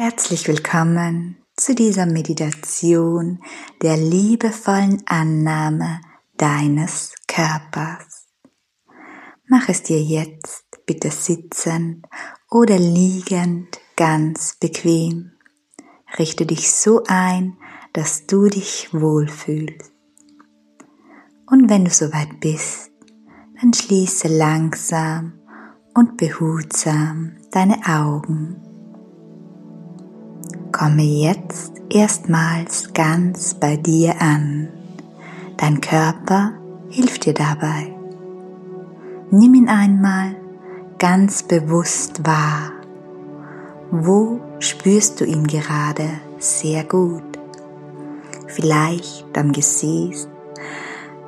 Herzlich willkommen zu dieser Meditation der liebevollen Annahme deines Körpers. Mach es dir jetzt bitte sitzend oder liegend ganz bequem. Richte dich so ein, dass du dich wohlfühlst. Und wenn du soweit bist, dann schließe langsam und behutsam deine Augen Komme jetzt erstmals ganz bei dir an. Dein Körper hilft dir dabei. Nimm ihn einmal ganz bewusst wahr. Wo spürst du ihn gerade sehr gut? Vielleicht am Gesäß,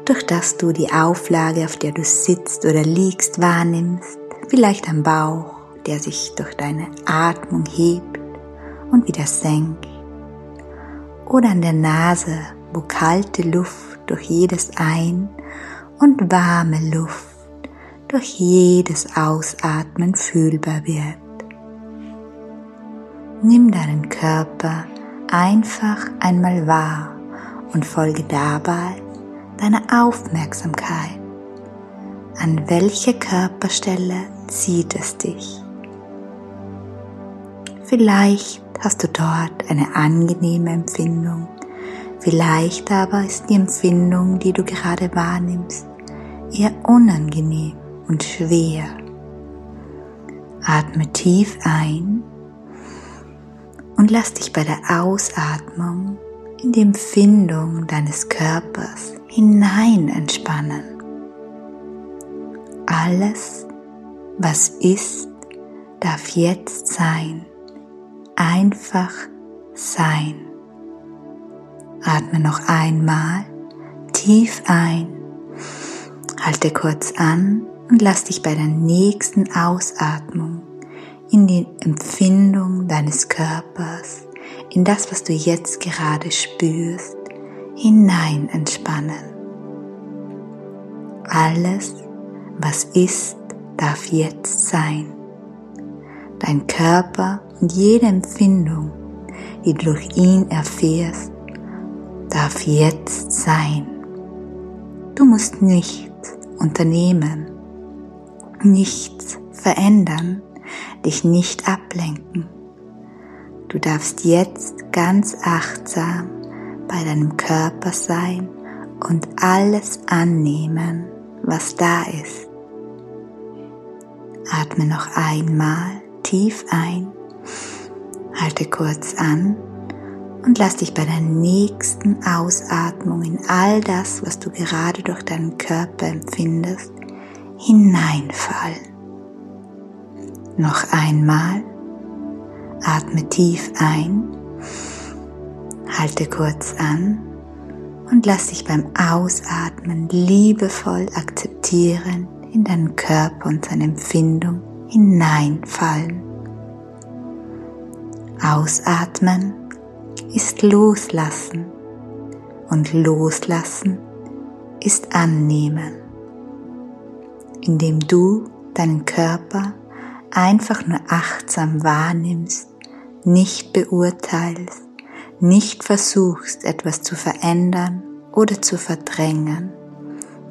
durch das du die Auflage, auf der du sitzt oder liegst, wahrnimmst. Vielleicht am Bauch, der sich durch deine Atmung hebt und wieder senkt. Oder an der Nase, wo kalte Luft durch jedes Ein- und warme Luft durch jedes Ausatmen fühlbar wird. Nimm deinen Körper einfach einmal wahr und folge dabei deiner Aufmerksamkeit. An welche Körperstelle zieht es dich? Vielleicht hast du dort eine angenehme Empfindung. Vielleicht aber ist die Empfindung, die du gerade wahrnimmst, eher unangenehm und schwer. Atme tief ein und lass dich bei der Ausatmung in die Empfindung deines Körpers hinein entspannen. Alles, was ist, darf jetzt sein einfach sein. Atme noch einmal tief ein, halte kurz an und lass dich bei der nächsten Ausatmung in die Empfindung deines Körpers, in das, was du jetzt gerade spürst, hinein entspannen. Alles, was ist, darf jetzt sein. Dein Körper und jede Empfindung, die du durch ihn erfährst, darf jetzt sein. Du musst nichts unternehmen, nichts verändern, dich nicht ablenken. Du darfst jetzt ganz achtsam bei deinem Körper sein und alles annehmen, was da ist. Atme noch einmal tief ein Halte kurz an und lass dich bei der nächsten Ausatmung in all das, was du gerade durch deinen Körper empfindest, hineinfallen. Noch einmal. Atme tief ein, halte kurz an und lass dich beim Ausatmen liebevoll akzeptieren in deinen Körper und seine Empfindung hineinfallen. Ausatmen ist Loslassen und Loslassen ist Annehmen, indem du deinen Körper einfach nur achtsam wahrnimmst, nicht beurteilst, nicht versuchst etwas zu verändern oder zu verdrängen,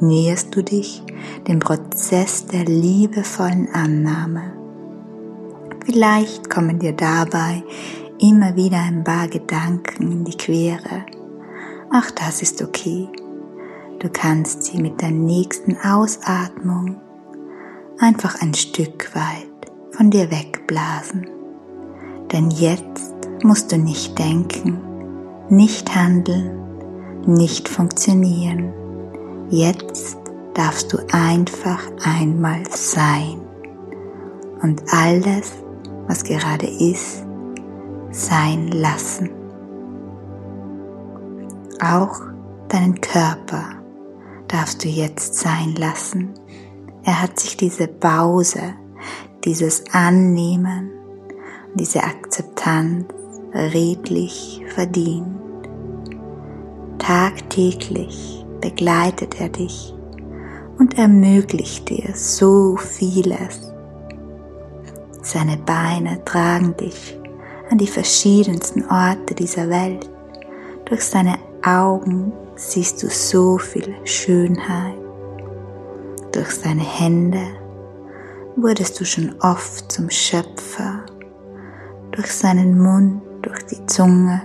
näherst du dich dem Prozess der liebevollen Annahme Vielleicht kommen dir dabei immer wieder ein paar Gedanken in die Quere. Ach, das ist okay. Du kannst sie mit der nächsten Ausatmung einfach ein Stück weit von dir wegblasen. Denn jetzt musst du nicht denken, nicht handeln, nicht funktionieren. Jetzt darfst du einfach einmal sein. Und alles, was gerade ist, sein lassen. Auch deinen Körper darfst du jetzt sein lassen. Er hat sich diese Pause, dieses Annehmen, diese Akzeptanz redlich verdient. Tagtäglich begleitet er dich und ermöglicht dir so vieles seine Beine tragen dich an die verschiedensten Orte dieser Welt. Durch seine Augen siehst du so viel Schönheit. Durch seine Hände wurdest du schon oft zum Schöpfer. Durch seinen Mund, durch die Zunge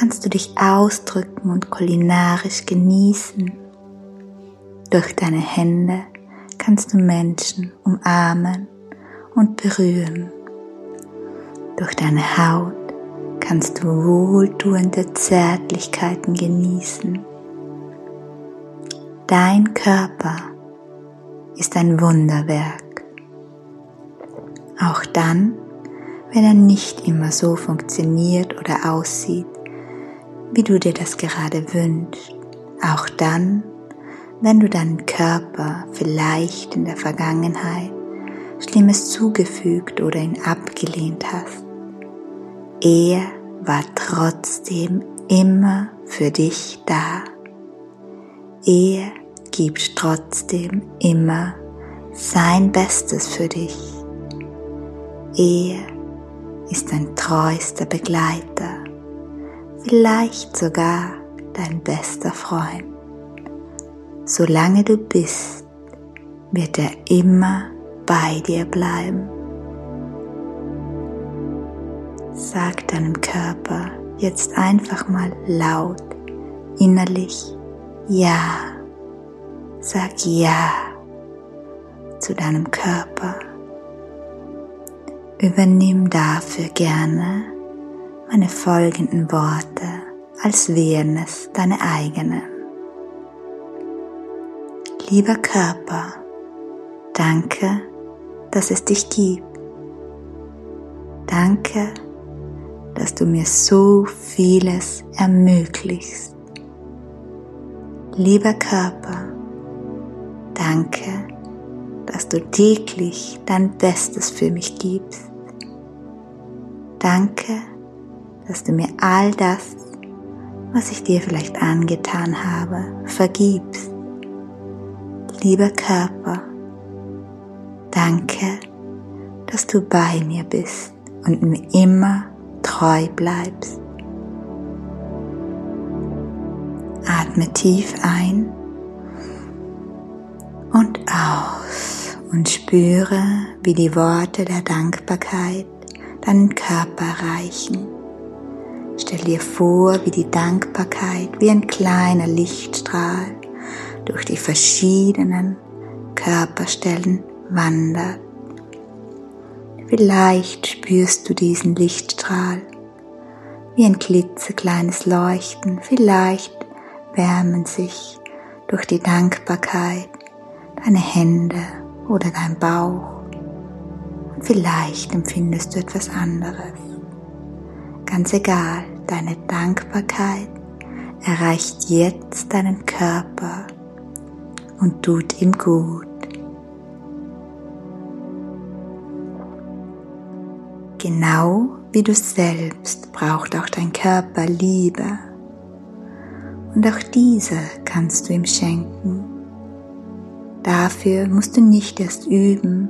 kannst du dich ausdrücken und kulinarisch genießen. Durch deine Hände kannst du Menschen umarmen und berühren. Durch deine Haut kannst du wohltuende Zärtlichkeiten genießen. Dein Körper ist ein Wunderwerk. Auch dann, wenn er nicht immer so funktioniert oder aussieht, wie du dir das gerade wünschst. Auch dann, wenn du deinen Körper vielleicht in der Vergangenheit Schlimmes zugefügt oder ihn abgelehnt hast. Er war trotzdem immer für dich da. Er gibt trotzdem immer sein Bestes für dich. Er ist dein treuster Begleiter, vielleicht sogar dein bester Freund. Solange du bist, wird er immer bei dir bleiben. Sag deinem Körper jetzt einfach mal laut, innerlich Ja. Sag Ja zu deinem Körper. Übernimm dafür gerne meine folgenden Worte, als wären es deine eigenen. Lieber Körper, danke, dass es dich gibt. Danke, dass du mir so vieles ermöglichst. Lieber Körper, danke, dass du täglich dein Bestes für mich gibst. Danke, dass du mir all das, was ich dir vielleicht angetan habe, vergibst lieber Körper, danke, dass du bei mir bist und mir immer treu bleibst. Atme tief ein und aus und spüre, wie die Worte der Dankbarkeit deinen Körper erreichen. Stell dir vor, wie die Dankbarkeit wie ein kleiner Lichtstrahl durch die verschiedenen Körperstellen wandert. Vielleicht spürst du diesen Lichtstrahl wie ein klitzekleines Leuchten. Vielleicht wärmen sich durch die Dankbarkeit deine Hände oder dein Bauch. Und vielleicht empfindest du etwas anderes. Ganz egal, deine Dankbarkeit erreicht jetzt deinen Körper und tut ihm gut. Genau wie du selbst braucht auch dein Körper Liebe. Und auch diese kannst du ihm schenken. Dafür musst du nicht erst üben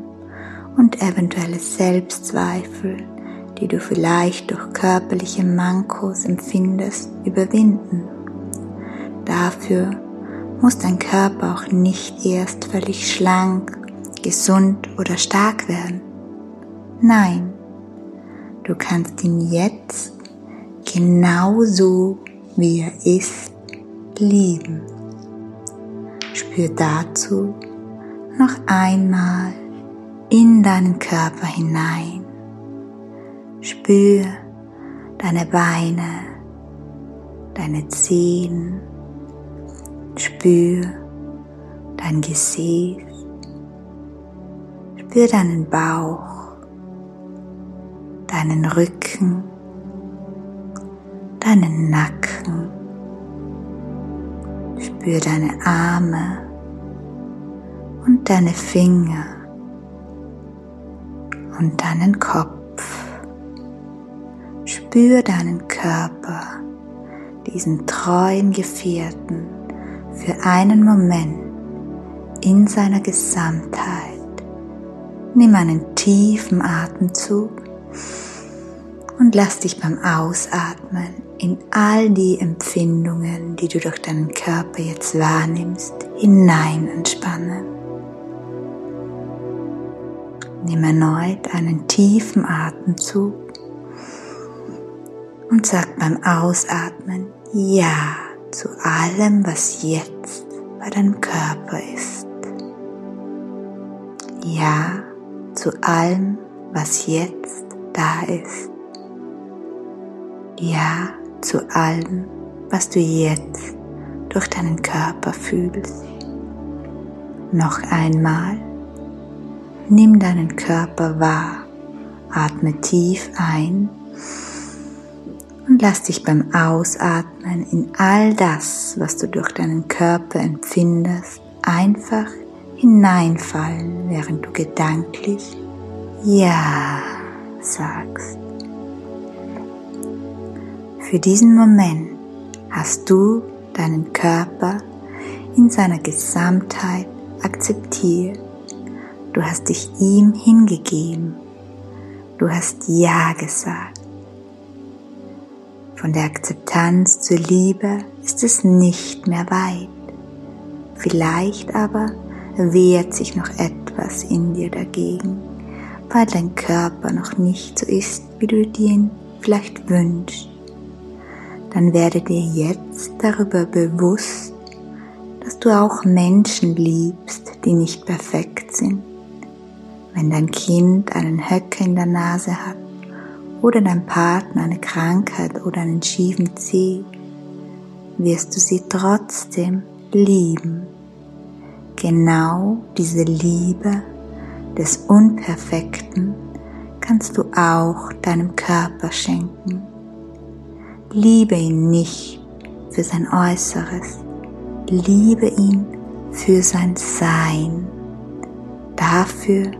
und eventuelle Selbstzweifel, die du vielleicht durch körperliche Mankos empfindest, überwinden. Dafür muss dein Körper auch nicht erst völlig schlank, gesund oder stark werden. Nein, du kannst ihn jetzt genauso wie er ist lieben. Spür dazu noch einmal in deinen Körper hinein. Spür deine Beine, deine Zehen, Spür dein Gesäß, spür deinen Bauch, deinen Rücken, deinen Nacken, spür deine Arme und deine Finger und deinen Kopf. Spür deinen Körper, diesen treuen Gefährten für einen Moment in seiner Gesamtheit. Nimm einen tiefen Atemzug Und lass dich beim Ausatmen in all die Empfindungen, die du durch deinen Körper jetzt wahrnimmst, hinein entspannen. Nimm erneut einen tiefen Atemzug und sag beim Ausatmen Ja zu allem, was jetzt bei deinem Körper ist. Ja zu allem, was jetzt da ist. Ja zu allem, was du jetzt durch deinen Körper fühlst. Noch einmal, nimm deinen Körper wahr, atme tief ein lass dich beim Ausatmen in all das, was du durch deinen Körper empfindest, einfach hineinfallen, während du gedanklich Ja sagst. Für diesen Moment hast du deinen Körper in seiner Gesamtheit akzeptiert. Du hast dich ihm hingegeben. Du hast Ja gesagt. Von der Akzeptanz zur Liebe ist es nicht mehr weit. Vielleicht aber wehrt sich noch etwas in dir dagegen, weil dein Körper noch nicht so ist, wie du dir ihn vielleicht wünschst dann werde dir jetzt darüber bewusst, dass du auch Menschen liebst, die nicht perfekt sind. Wenn dein Kind einen Höcker in der Nase hat oder dein Partner eine Krankheit oder einen schiefen Zeh, wirst du sie trotzdem lieben. Genau diese Liebe des Unperfekten kannst du auch deinem Körper schenken. Liebe ihn nicht für sein Äußeres, liebe ihn für sein Sein, dafür,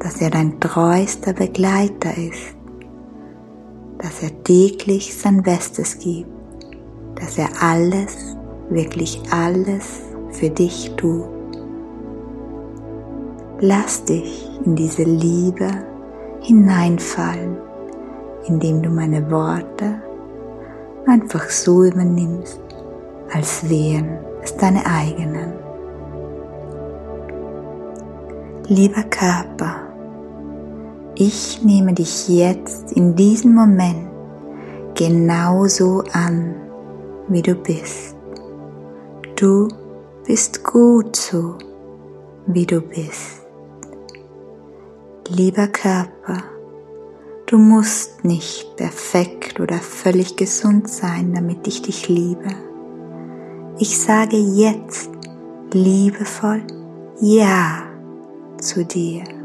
dass er dein treuester Begleiter ist, dass er täglich sein Bestes gibt, dass er alles, wirklich alles für dich tut. Lass dich in diese Liebe hineinfallen, indem du meine Worte einfach so übernimmst, als wären es deine eigenen. Lieber Körper, ich nehme dich jetzt in diesem Moment genauso an, wie du bist. Du bist gut so, wie du bist. Lieber Körper, Du musst nicht perfekt oder völlig gesund sein, damit ich dich liebe. Ich sage jetzt liebevoll Ja zu dir.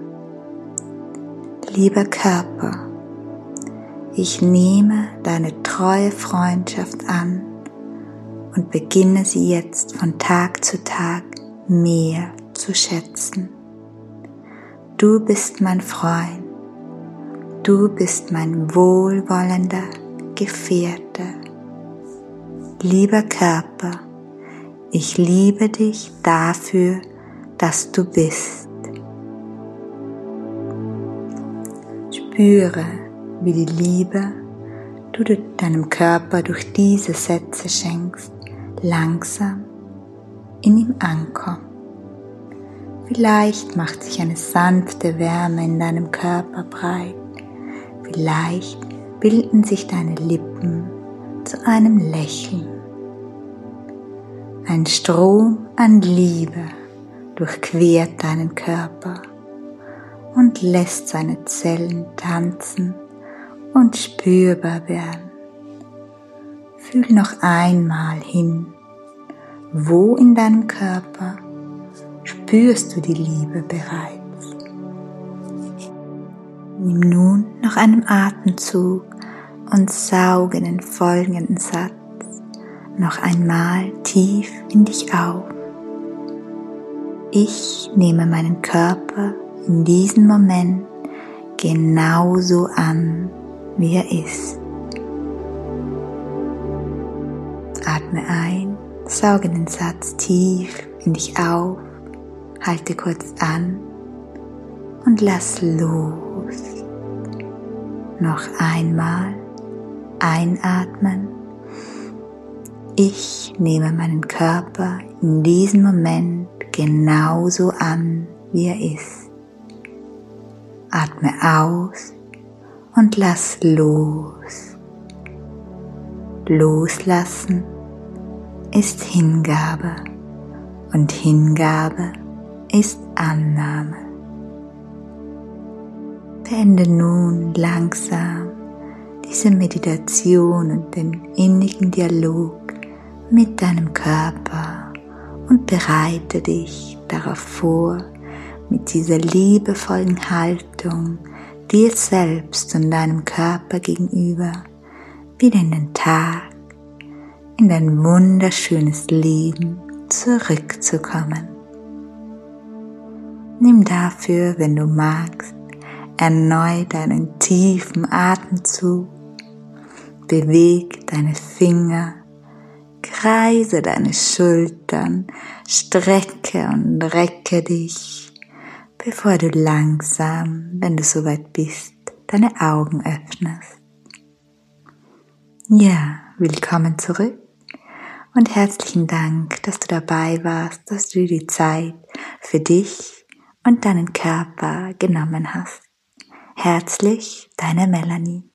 Lieber Körper, ich nehme deine treue Freundschaft an und beginne sie jetzt von Tag zu Tag mehr zu schätzen. Du bist mein Freund Du bist mein wohlwollender Gefährte. Lieber Körper, ich liebe dich dafür, dass du bist. Spüre, wie die Liebe, du deinem Körper durch diese Sätze schenkst, langsam in ihm ankommt. Vielleicht macht sich eine sanfte Wärme in deinem Körper breit Vielleicht bilden sich deine Lippen zu einem Lächeln. Ein Strom an Liebe durchquert deinen Körper und lässt seine Zellen tanzen und spürbar werden. Fühl noch einmal hin, wo in deinem Körper spürst du die Liebe bereits. Nimm nun noch einen Atemzug und sauge den folgenden Satz noch einmal tief in dich auf. Ich nehme meinen Körper in diesem Moment genauso an, wie er ist. Atme ein, sauge den Satz tief in dich auf, halte kurz an und lass los. Noch einmal einatmen. Ich nehme meinen Körper in diesem Moment genauso an, wie er ist. Atme aus und lass los. Loslassen ist Hingabe und Hingabe ist Annahme. Beende nun langsam diese Meditation und den innigen Dialog mit deinem Körper und bereite dich darauf vor, mit dieser liebevollen Haltung dir selbst und deinem Körper gegenüber wieder in den Tag, in dein wunderschönes Leben zurückzukommen. Nimm dafür, wenn du magst, erneut einen tiefen Atemzug, beweg deine Finger, kreise deine Schultern, strecke und recke dich, bevor du langsam, wenn du soweit bist, deine Augen öffnest. Ja, willkommen zurück und herzlichen Dank, dass du dabei warst, dass du die Zeit für dich und deinen Körper genommen hast. Herzlich, deine Melanie.